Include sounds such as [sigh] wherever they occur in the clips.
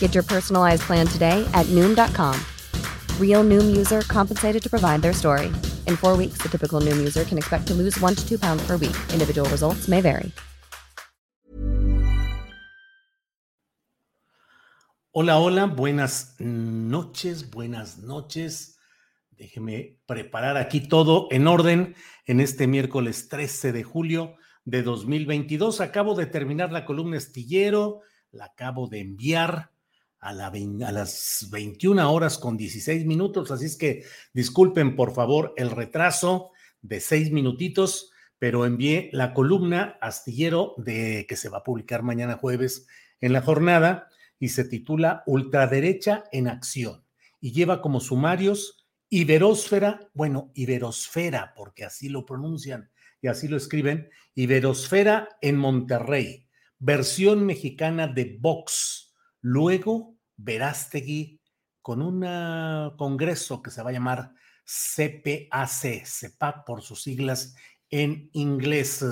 Get your personalized plan today at Noom.com. Real Noom user compensated to provide their story. In four weeks, the typical Noom user can expect to lose one to two pounds per week. Individual results may vary. Hola, hola, buenas noches, buenas noches. Déjeme preparar aquí todo en orden en este miércoles 13 de julio de 2022. Acabo de terminar la columna estillero, la acabo de enviar a, la a, las 21 horas con 16 minutos, así es que disculpen por favor el retraso de seis minutitos, pero envié la columna astillero de que se va a publicar mañana jueves en la jornada y se titula Ultraderecha en acción y lleva como sumarios Iberósfera, bueno, Iberosfera, porque así lo pronuncian y así lo escriben, Iberosfera en Monterrey, versión mexicana de Vox. Luego, Verástegui con un congreso que se va a llamar CPAC, CEPAC por sus siglas en inglés.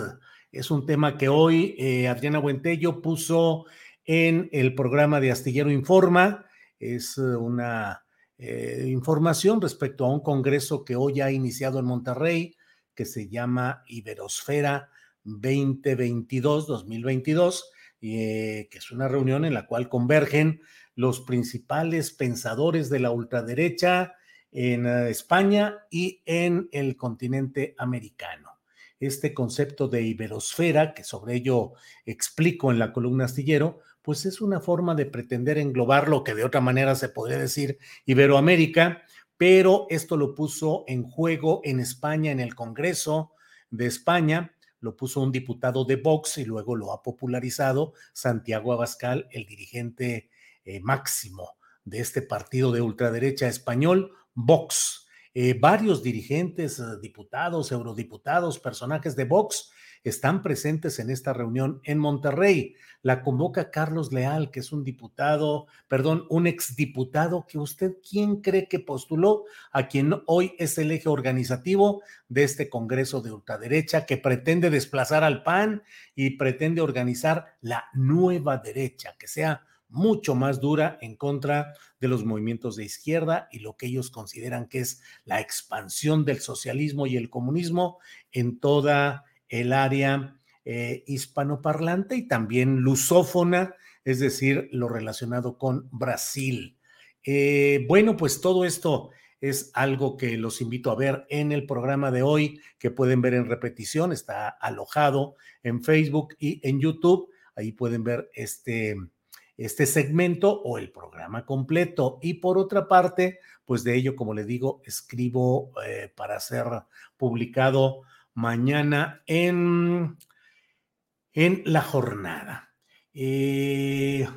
Es un tema que hoy eh, Adriana Buentello puso en el programa de Astillero Informa. Es una eh, información respecto a un congreso que hoy ha iniciado en Monterrey, que se llama Iberosfera 2022-2022, eh, que es una reunión en la cual convergen los principales pensadores de la ultraderecha en eh, España y en el continente americano. Este concepto de iberosfera, que sobre ello explico en la columna astillero, pues es una forma de pretender englobar lo que de otra manera se podría decir Iberoamérica, pero esto lo puso en juego en España, en el Congreso de España, lo puso un diputado de Vox y luego lo ha popularizado Santiago Abascal, el dirigente eh, máximo de este partido de ultraderecha español, Vox. Eh, varios dirigentes, eh, diputados, eurodiputados, personajes de Vox están presentes en esta reunión en Monterrey. La convoca Carlos Leal, que es un diputado, perdón, un exdiputado que usted, ¿quién cree que postuló a quien hoy es el eje organizativo de este Congreso de ultraderecha que pretende desplazar al PAN y pretende organizar la nueva derecha, que sea mucho más dura en contra de los movimientos de izquierda y lo que ellos consideran que es la expansión del socialismo y el comunismo en toda el área eh, hispanoparlante y también lusófona, es decir, lo relacionado con Brasil. Eh, bueno, pues todo esto es algo que los invito a ver en el programa de hoy, que pueden ver en repetición, está alojado en Facebook y en YouTube. Ahí pueden ver este, este segmento o el programa completo. Y por otra parte, pues de ello, como le digo, escribo eh, para ser publicado mañana en, en la jornada. Eh,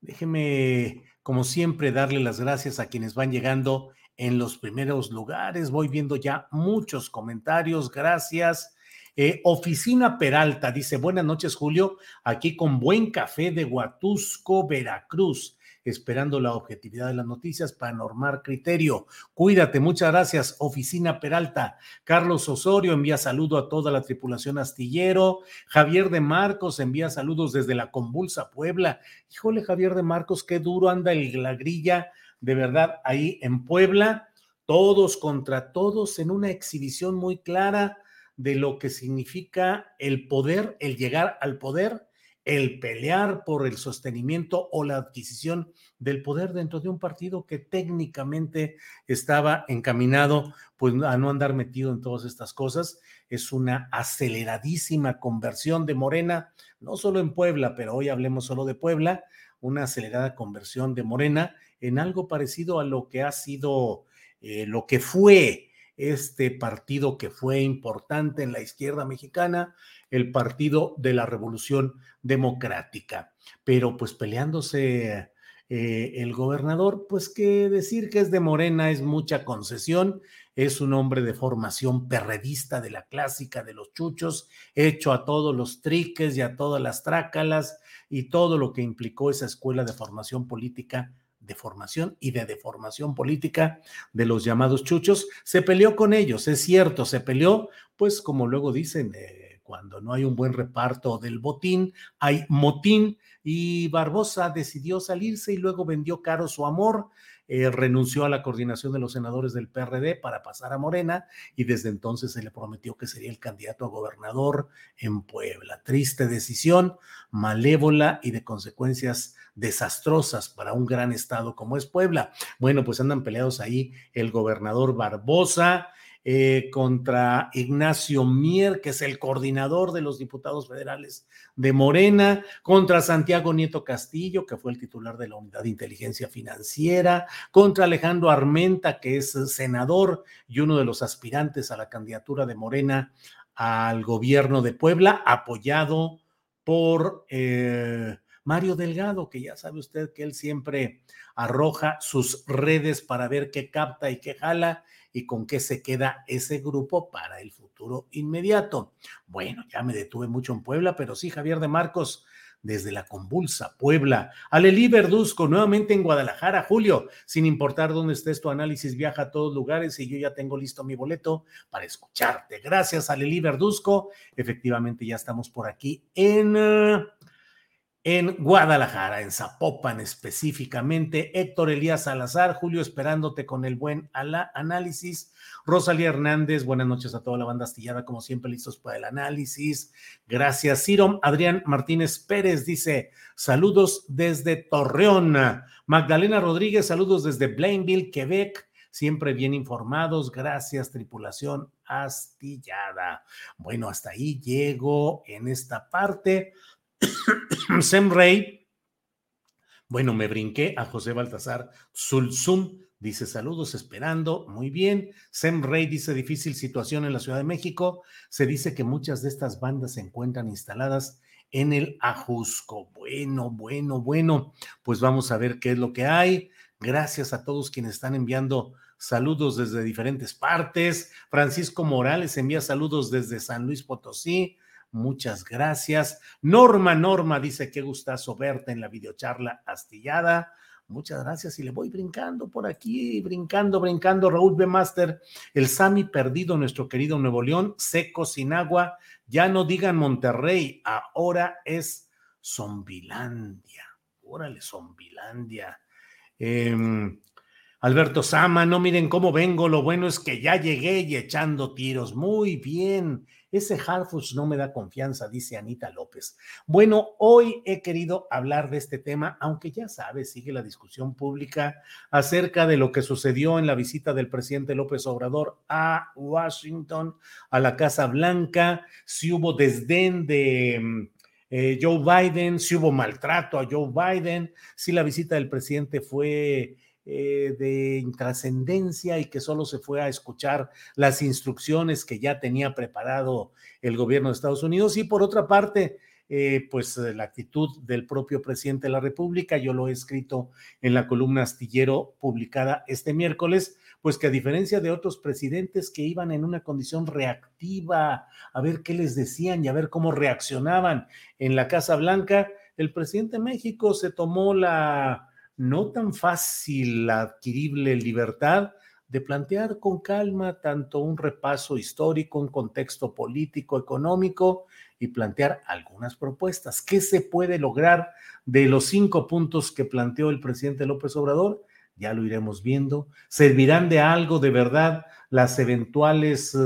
déjeme, como siempre, darle las gracias a quienes van llegando en los primeros lugares. Voy viendo ya muchos comentarios. Gracias. Eh, Oficina Peralta dice, buenas noches, Julio, aquí con buen café de Huatusco, Veracruz esperando la objetividad de las noticias para normar criterio. Cuídate, muchas gracias, Oficina Peralta. Carlos Osorio envía saludo a toda la tripulación astillero. Javier de Marcos envía saludos desde la convulsa Puebla. Híjole, Javier de Marcos, qué duro anda el, la grilla, de verdad, ahí en Puebla. Todos contra todos en una exhibición muy clara de lo que significa el poder, el llegar al poder el pelear por el sostenimiento o la adquisición del poder dentro de un partido que técnicamente estaba encaminado pues a no andar metido en todas estas cosas. Es una aceleradísima conversión de Morena, no solo en Puebla, pero hoy hablemos solo de Puebla, una acelerada conversión de Morena en algo parecido a lo que ha sido, eh, lo que fue este partido que fue importante en la izquierda mexicana, el Partido de la Revolución Democrática. Pero pues peleándose eh, el gobernador, pues que decir que es de Morena es mucha concesión, es un hombre de formación perredista de la clásica de los chuchos, hecho a todos los triques y a todas las trácalas y todo lo que implicó esa escuela de formación política de formación y de deformación política de los llamados chuchos, se peleó con ellos, es cierto, se peleó, pues como luego dicen, eh, cuando no hay un buen reparto del botín, hay motín y Barbosa decidió salirse y luego vendió caro su amor eh, renunció a la coordinación de los senadores del PRD para pasar a Morena y desde entonces se le prometió que sería el candidato a gobernador en Puebla. Triste decisión, malévola y de consecuencias desastrosas para un gran estado como es Puebla. Bueno, pues andan peleados ahí el gobernador Barbosa, eh, contra Ignacio Mier, que es el coordinador de los diputados federales de Morena, contra Santiago Nieto Castillo, que fue el titular de la Unidad de Inteligencia Financiera, contra Alejandro Armenta, que es senador y uno de los aspirantes a la candidatura de Morena al gobierno de Puebla, apoyado por... Eh, Mario Delgado, que ya sabe usted que él siempre arroja sus redes para ver qué capta y qué jala y con qué se queda ese grupo para el futuro inmediato. Bueno, ya me detuve mucho en Puebla, pero sí, Javier de Marcos, desde la convulsa Puebla. Alelí Verduzco, nuevamente en Guadalajara, Julio, sin importar dónde estés, tu análisis viaja a todos lugares y yo ya tengo listo mi boleto para escucharte. Gracias, Alelí Verduzco. Efectivamente, ya estamos por aquí en... Eh, en Guadalajara, en Zapopan específicamente. Héctor Elías Salazar, Julio, esperándote con el buen análisis. Rosalía Hernández, buenas noches a toda la banda astillada, como siempre, listos para el análisis. Gracias, Ciro. Adrián Martínez Pérez dice: saludos desde Torreón. Magdalena Rodríguez, saludos desde Blainville, Quebec. Siempre bien informados. Gracias, tripulación astillada. Bueno, hasta ahí llego en esta parte. [coughs] Sem Rey, bueno, me brinqué a José Baltasar Zulzum, dice saludos, esperando, muy bien. Sem Rey dice difícil situación en la Ciudad de México. Se dice que muchas de estas bandas se encuentran instaladas en el Ajusco. Bueno, bueno, bueno, pues vamos a ver qué es lo que hay. Gracias a todos quienes están enviando saludos desde diferentes partes. Francisco Morales envía saludos desde San Luis Potosí. Muchas gracias. Norma, Norma dice qué gustazo verte en la videocharla astillada. Muchas gracias y le voy brincando por aquí, brincando, brincando. Raúl B. Master, el Sami perdido, nuestro querido Nuevo León, seco, sin agua. Ya no digan Monterrey, ahora es Zombilandia. Órale, Zombilandia. Em, Alberto Sama, no miren cómo vengo, lo bueno es que ya llegué y echando tiros. Muy bien. Ese Harfuch no me da confianza, dice Anita López. Bueno, hoy he querido hablar de este tema, aunque ya sabes, sigue la discusión pública acerca de lo que sucedió en la visita del presidente López Obrador a Washington, a la Casa Blanca, si hubo desdén de... Mm, eh, Joe Biden, si hubo maltrato a Joe Biden, si la visita del presidente fue eh, de intrascendencia y que solo se fue a escuchar las instrucciones que ya tenía preparado el gobierno de Estados Unidos. Y por otra parte, eh, pues la actitud del propio presidente de la República, yo lo he escrito en la columna astillero publicada este miércoles, pues que a diferencia de otros presidentes que iban en una condición reactiva a ver qué les decían y a ver cómo reaccionaban en la Casa Blanca, el presidente de México se tomó la no tan fácil adquirible libertad de plantear con calma tanto un repaso histórico, un contexto político, económico y plantear algunas propuestas. ¿Qué se puede lograr de los cinco puntos que planteó el presidente López Obrador? ya lo iremos viendo. ¿Servirán de algo de verdad las eventuales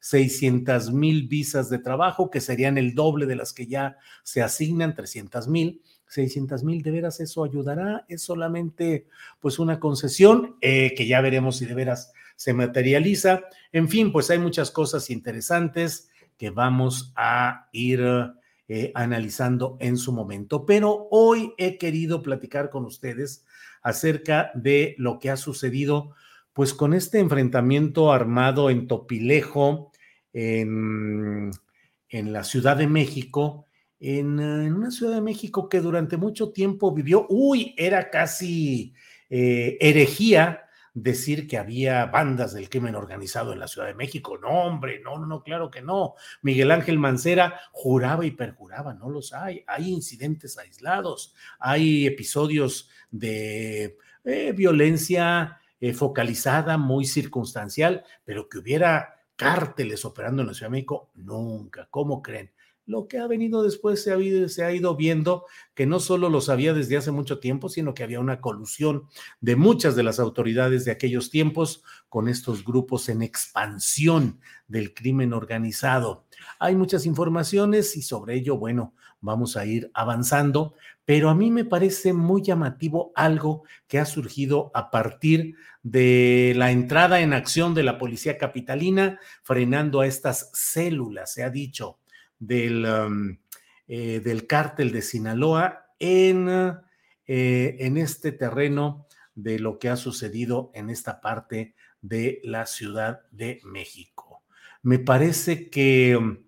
600 eh, mil visas de trabajo, que serían el doble de las que ya se asignan, 300 mil? 600 mil, ¿de veras eso ayudará? ¿Es solamente pues una concesión eh, que ya veremos si de veras se materializa? En fin, pues hay muchas cosas interesantes que vamos a ir eh, analizando en su momento. Pero hoy he querido platicar con ustedes acerca de lo que ha sucedido, pues con este enfrentamiento armado en Topilejo, en, en la Ciudad de México, en, una Ciudad de México que durante mucho tiempo vivió, uy, era casi eh, herejía decir que había bandas del crimen organizado en la Ciudad de México. No, hombre, no, no, claro que no. Miguel Ángel Mancera juraba y perjuraba, no los hay. Hay incidentes aislados, hay episodios de eh, violencia eh, focalizada, muy circunstancial, pero que hubiera cárteles operando en la Ciudad de México, nunca. ¿Cómo creen? Lo que ha venido después se ha, ido viendo que no solo lo sabía desde hace mucho tiempo, sino que había una colusión de muchas de las autoridades de aquellos tiempos con estos grupos en expansión del crimen organizado. Hay muchas informaciones y sobre ello, bueno, vamos a ir avanzando, pero a mí me parece muy llamativo algo que ha surgido a partir de la entrada en acción de la policía capitalina, frenando a estas células, se ha dicho, del, um, eh, del cártel de Sinaloa en, eh, en este terreno de lo que ha sucedido en esta parte de la Ciudad de México. Me parece que, um,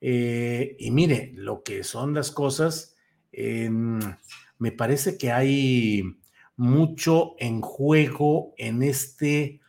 eh, y mire, lo que son las cosas, me parece que hay mucho en juego en este,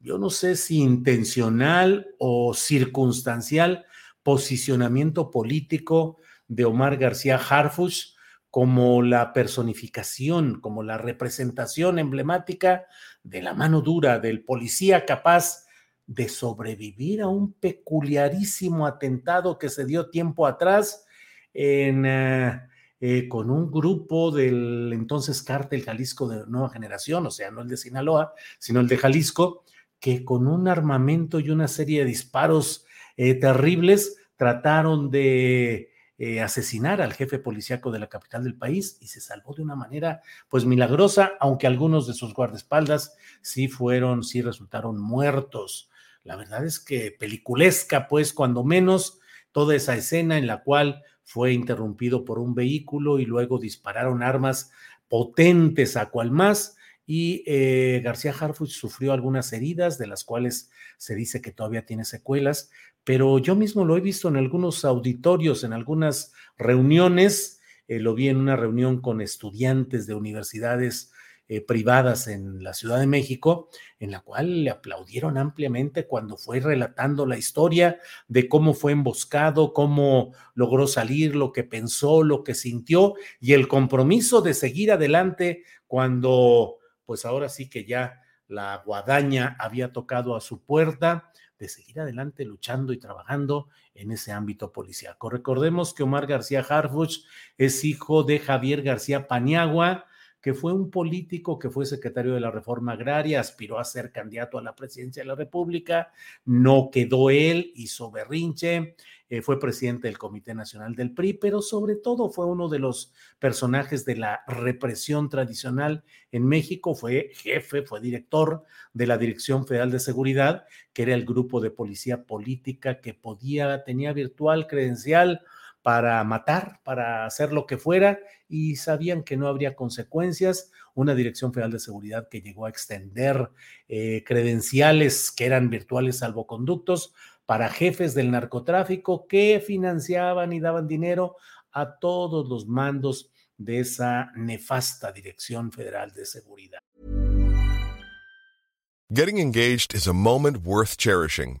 yo no sé si intencional o circunstancial, posicionamiento político de Omar García Harfuch como la personificación, como la representación emblemática de la mano dura del policía capaz de sobrevivir a un peculiarísimo atentado que se dio tiempo atrás en, eh, eh, con un grupo del entonces cártel Jalisco de nueva generación, o sea, no el de Sinaloa, sino el de Jalisco, que con un armamento y una serie de disparos eh, terribles, trataron de eh, asesinar al jefe policíaco de la capital del país y se salvó de una manera pues milagrosa, aunque algunos de sus guardaespaldas sí fueron, sí resultaron muertos. La verdad es que peliculesca, pues cuando menos toda esa escena en la cual fue interrumpido por un vehículo y luego dispararon armas potentes a cual más y eh, García Harfuch sufrió algunas heridas, de las cuales se dice que todavía tiene secuelas, pero yo mismo lo he visto en algunos auditorios, en algunas reuniones, eh, lo vi en una reunión con estudiantes de universidades eh, privadas en la Ciudad de México, en la cual le aplaudieron ampliamente cuando fue relatando la historia de cómo fue emboscado, cómo logró salir, lo que pensó, lo que sintió y el compromiso de seguir adelante cuando pues ahora sí que ya la guadaña había tocado a su puerta de seguir adelante luchando y trabajando en ese ámbito policíaco. Recordemos que Omar García Harfuch es hijo de Javier García Paniagua, que fue un político que fue secretario de la Reforma Agraria, aspiró a ser candidato a la presidencia de la República, no quedó él, hizo berrinche, eh, fue presidente del Comité Nacional del PRI, pero sobre todo fue uno de los personajes de la represión tradicional en México, fue jefe, fue director de la Dirección Federal de Seguridad, que era el grupo de policía política que podía, tenía virtual credencial para matar, para hacer lo que fuera, y sabían que no habría consecuencias. Una Dirección Federal de Seguridad que llegó a extender eh, credenciales que eran virtuales salvoconductos para jefes del narcotráfico que financiaban y daban dinero a todos los mandos de esa nefasta Dirección Federal de Seguridad. Getting engaged is a moment worth cherishing.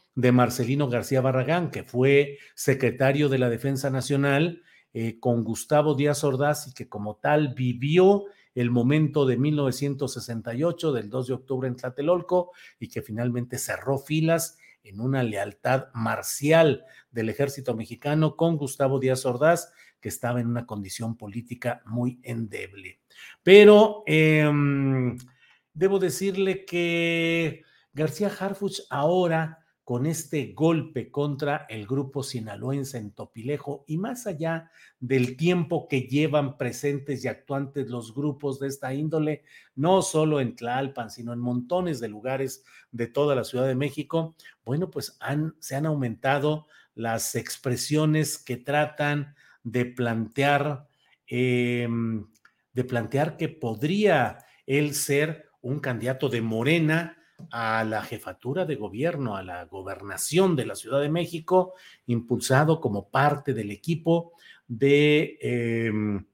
de Marcelino García Barragán, que fue secretario de la Defensa Nacional eh, con Gustavo Díaz Ordaz y que como tal vivió el momento de 1968, del 2 de octubre en Tlatelolco, y que finalmente cerró filas en una lealtad marcial del ejército mexicano con Gustavo Díaz Ordaz, que estaba en una condición política muy endeble. Pero em, debo decirle que García Harfuch ahora con este golpe contra el grupo sinaloense en Topilejo y más allá del tiempo que llevan presentes y actuantes los grupos de esta índole, no solo en Tlalpan, sino en montones de lugares de toda la Ciudad de México, bueno, pues se han aumentado las expresiones que tratan de plantear, em, de plantear que podría él ser un candidato de Morena a la jefatura de gobierno, a la gobernación de la Ciudad de México, impulsado como parte del equipo de em,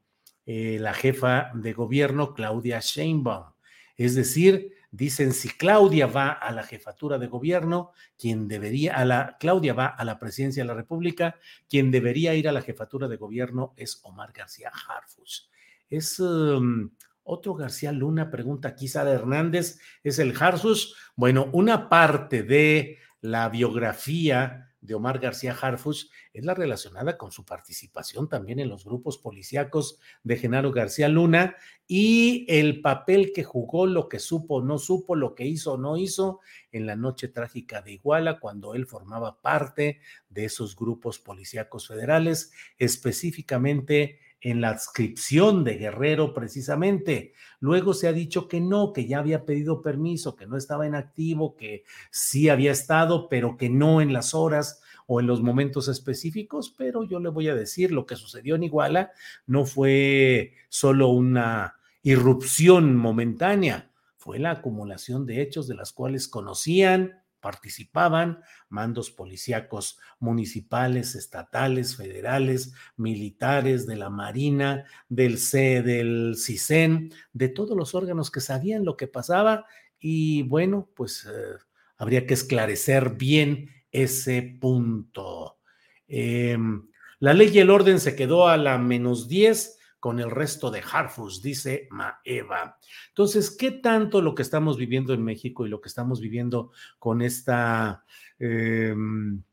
eh, la jefa de gobierno, Claudia Sheinbaum. Es decir, dicen si Claudia va a la jefatura de gobierno, quien debería, a la, Claudia va a la presidencia de la República, quien debería ir a la jefatura de gobierno es Omar García Harfus. Es em, otro García Luna, pregunta aquí Sara Hernández, ¿es el Harfus? Bueno, una parte de la biografía de Omar García Harfus es la relacionada con su participación también en los grupos policíacos de Genaro García Luna y el papel que jugó, lo que supo no supo, lo que hizo o no hizo en la noche trágica de Iguala, cuando él formaba parte de esos grupos policíacos federales, específicamente en la adscripción de Guerrero precisamente. Luego se ha dicho que no, que ya había pedido permiso, que no estaba en activo, que sí había estado, pero que no en las horas o en los momentos específicos, pero yo le voy a decir, lo que sucedió en Iguala no fue solo una irrupción momentánea, fue la acumulación de hechos de las cuales conocían, participaban mandos policíacos municipales, estatales, federales, militares, de la Marina, del C, del CISEN, de todos los órganos que sabían lo que pasaba y bueno, pues eh, habría que esclarecer bien ese punto. Em, la ley y el orden se quedó a la menos 10 con el resto de Harfus, dice Maeva. Entonces, ¿qué tanto lo que estamos viviendo en México y lo que estamos viviendo con esta em,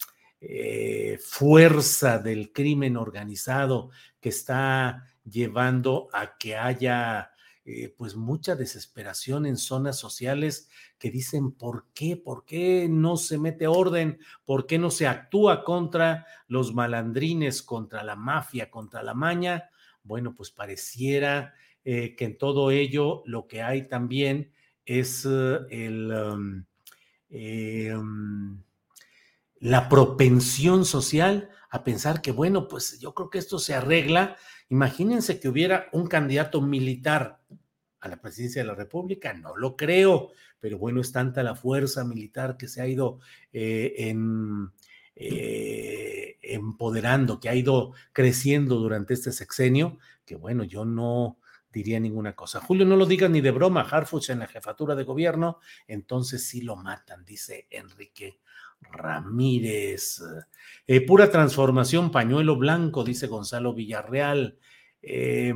eh, fuerza del crimen organizado que está llevando a que haya eh, pues mucha desesperación en zonas sociales que dicen, ¿por qué? ¿Por qué no se mete orden? ¿Por qué no se actúa contra los malandrines, contra la mafia, contra la maña? Bueno, pues pareciera eh, que en todo ello lo que hay también es eh, el, eh, um, la propensión social a pensar que, bueno, pues yo creo que esto se arregla. Imagínense que hubiera un candidato militar a la presidencia de la República, no lo creo, pero bueno, es tanta la fuerza militar que se ha ido en eh, empoderando, que ha ido creciendo durante este sexenio, que bueno, yo no diría ninguna cosa. Julio, no lo digas ni de broma, Harfuch en la jefatura de gobierno, entonces sí lo matan, dice Enrique Ramírez. Eh, pura transformación, pañuelo blanco, dice Gonzalo Villarreal. Eh,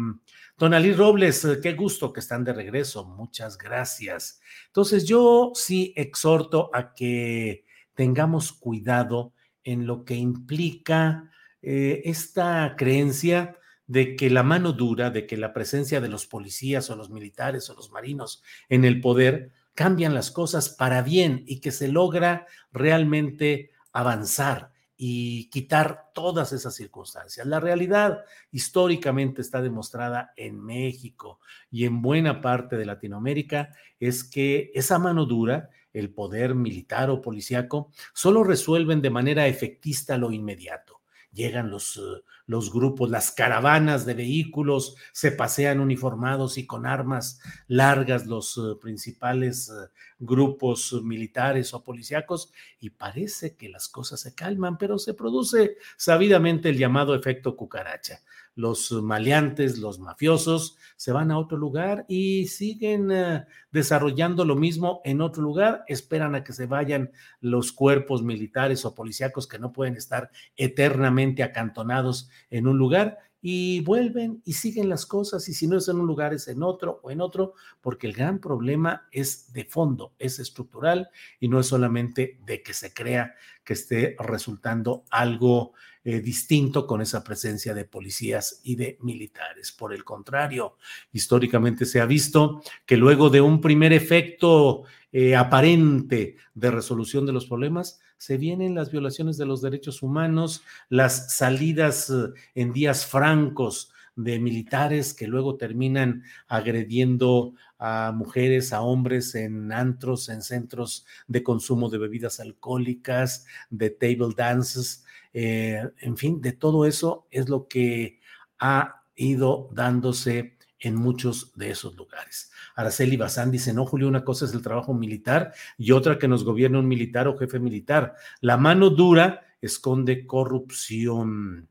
Don Ali Robles, qué gusto que están de regreso, muchas gracias. Entonces yo sí exhorto a que tengamos cuidado en lo que implica eh, esta creencia de que la mano dura, de que la presencia de los policías o los militares o los marinos en el poder cambian las cosas para bien y que se logra realmente avanzar y quitar todas esas circunstancias. La realidad históricamente está demostrada en México y en buena parte de Latinoamérica es que esa mano dura, el poder militar o policíaco, solo resuelven de manera efectista lo inmediato. Llegan los, eh, los grupos, las caravanas de vehículos, se pasean uniformados y con armas largas los eh, principales eh, grupos militares o policíacos y parece que las cosas se calman, pero se produce sabidamente el llamado efecto cucaracha. Los maleantes, los mafiosos, se van a otro lugar y siguen eh, desarrollando lo mismo en otro lugar, esperan a que se vayan los cuerpos militares o policíacos que no pueden estar eternamente acantonados en un lugar y vuelven y siguen las cosas y si no es en un lugar es en otro o en otro, porque el gran problema es de fondo, es estructural y no es solamente de que se crea que esté resultando algo eh, distinto con esa presencia de policías y de militares. Por el contrario, históricamente se ha visto que luego de un primer efecto eh, aparente de resolución de los problemas, se vienen las violaciones de los derechos humanos, las salidas eh, en días francos de militares que luego terminan agrediendo a mujeres, a hombres en antros, en centros de consumo de bebidas alcohólicas, de table dances, eh, en fin, de todo eso es lo que ha ido dándose en muchos de esos lugares. Araceli Bazán dice, no, Julio, una cosa es el trabajo militar y otra que nos gobierna un militar o jefe militar. La mano dura esconde corrupción.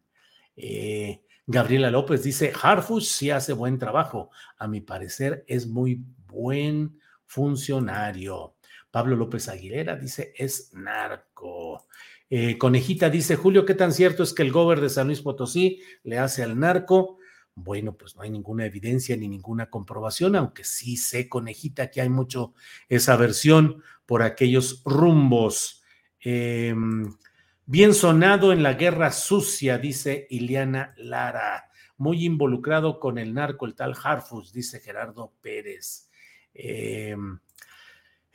Eh, Gabriela López dice, Harfush sí hace buen trabajo. A mi parecer es muy buen funcionario. Pablo López Aguilera dice, es narco. Eh, Conejita dice, Julio, ¿qué tan cierto es que el gober de San Luis Potosí le hace al narco? Bueno, pues no hay ninguna evidencia ni ninguna comprobación, aunque sí sé, Conejita, que hay mucho esa versión por aquellos rumbos. Em, bien sonado en la guerra sucia, dice Iliana Lara. Muy involucrado con el narco, el tal Harfus, dice Gerardo Pérez. Eh,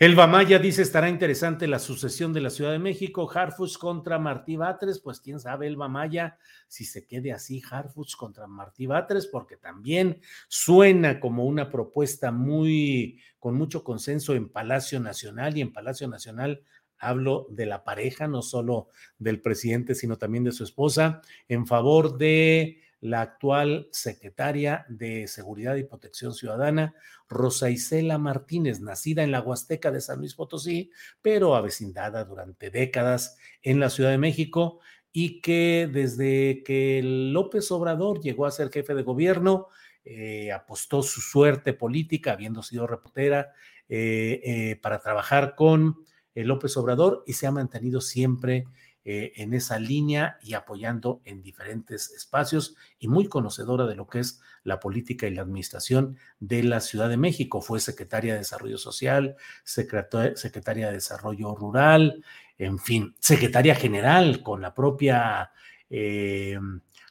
Elba Maya dice, estará interesante la sucesión de la Ciudad de México, Harfuch contra Martí Batres, pues quién sabe, Elba Maya, si se quede así Harfuch contra Martí Batres, porque también suena como una propuesta muy, con mucho consenso en Palacio Nacional y en Palacio Nacional hablo de la pareja, no solo del presidente, sino también de su esposa, en favor de la actual secretaria de Seguridad y Protección Ciudadana, Rosa Isela Martínez, nacida en la Huasteca de San Luis Potosí, pero avecindada durante décadas en la Ciudad de México y que desde que López Obrador llegó a ser jefe de gobierno, eh, apostó su suerte política, habiendo sido reportera, eh, eh, para trabajar con López Obrador y se ha mantenido siempre eh, en esa línea y apoyando en diferentes espacios y muy conocedora de lo que es la política y la administración de la Ciudad de México. Fue secretaria de Desarrollo Social, secretaria de Desarrollo Rural, en fin, secretaria general con la propia eh,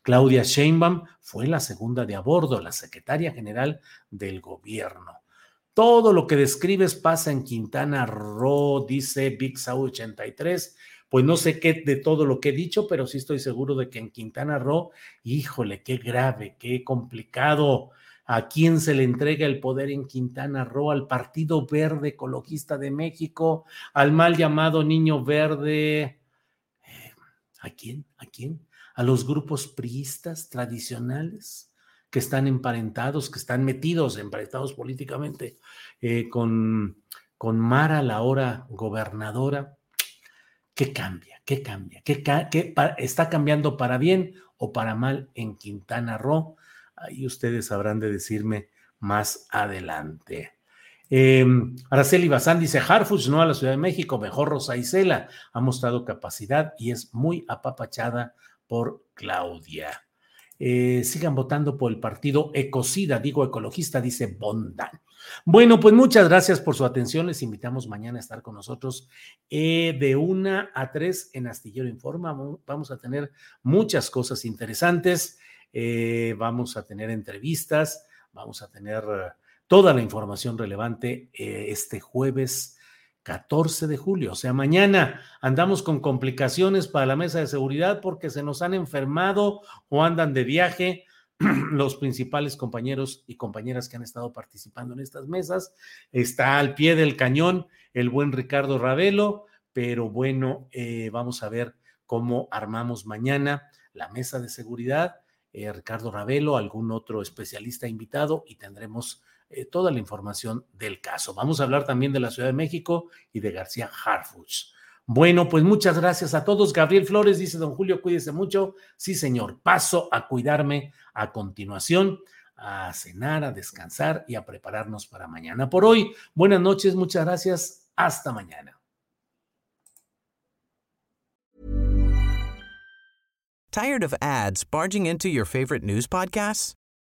Claudia Sheinbaum, fue la segunda de a bordo, la secretaria general del gobierno. Todo lo que describes pasa en Quintana Roo, dice Big Sau 83 pues no sé qué de todo lo que he dicho, pero sí estoy seguro de que en Quintana Roo, híjole, qué grave, qué complicado. ¿A quién se le entrega el poder en Quintana Roo? Al Partido Verde Ecologista de México, al mal llamado Niño Verde. Eh, ¿A quién? ¿A quién? ¿A los grupos priistas tradicionales que están emparentados, que están metidos, emparentados políticamente eh, con, con Mara, la ahora gobernadora? ¿Qué cambia? ¿Qué cambia? ¿Qué, está cambiando para bien o para mal en Quintana Roo? Ahí ustedes habrán de decirme más adelante. Eh, Araceli Bazán dice, Harfuch no a la Ciudad de México, mejor Rosa Isela, ha mostrado capacidad y es muy apapachada por Claudia. Eh, sigan votando por el partido Ecocida, digo ecologista, dice Bondan. Bueno, pues muchas gracias por su atención. Les invitamos mañana a estar con nosotros eh, de una a tres en Astillero Informa. Vamos a tener muchas cosas interesantes. Eh, vamos a tener entrevistas, vamos a tener toda la información relevante este jueves 14 de julio, o sea, mañana andamos con complicaciones para la mesa de seguridad porque se nos han enfermado o andan de viaje [clears throat] los principales compañeros y compañeras que han estado participando en estas mesas. Está al pie del cañón el buen Ricardo Ravelo, pero bueno, eh, vamos a ver cómo armamos mañana la mesa de seguridad. Eh, Ricardo Ravelo, algún otro especialista invitado y tendremos eh, toda la información del caso. Vamos a hablar también de la Ciudad de México y de García Harfuch. Bueno, pues muchas gracias a todos. Gabriel Flores dice, don Julio, cuídese mucho. Sí, señor, paso a cuidarme a continuación, a cenar, a descansar y a prepararnos para mañana. Por hoy, buenas noches, muchas gracias. Hasta mañana. Tired of ads barging into your favorite news podcasts?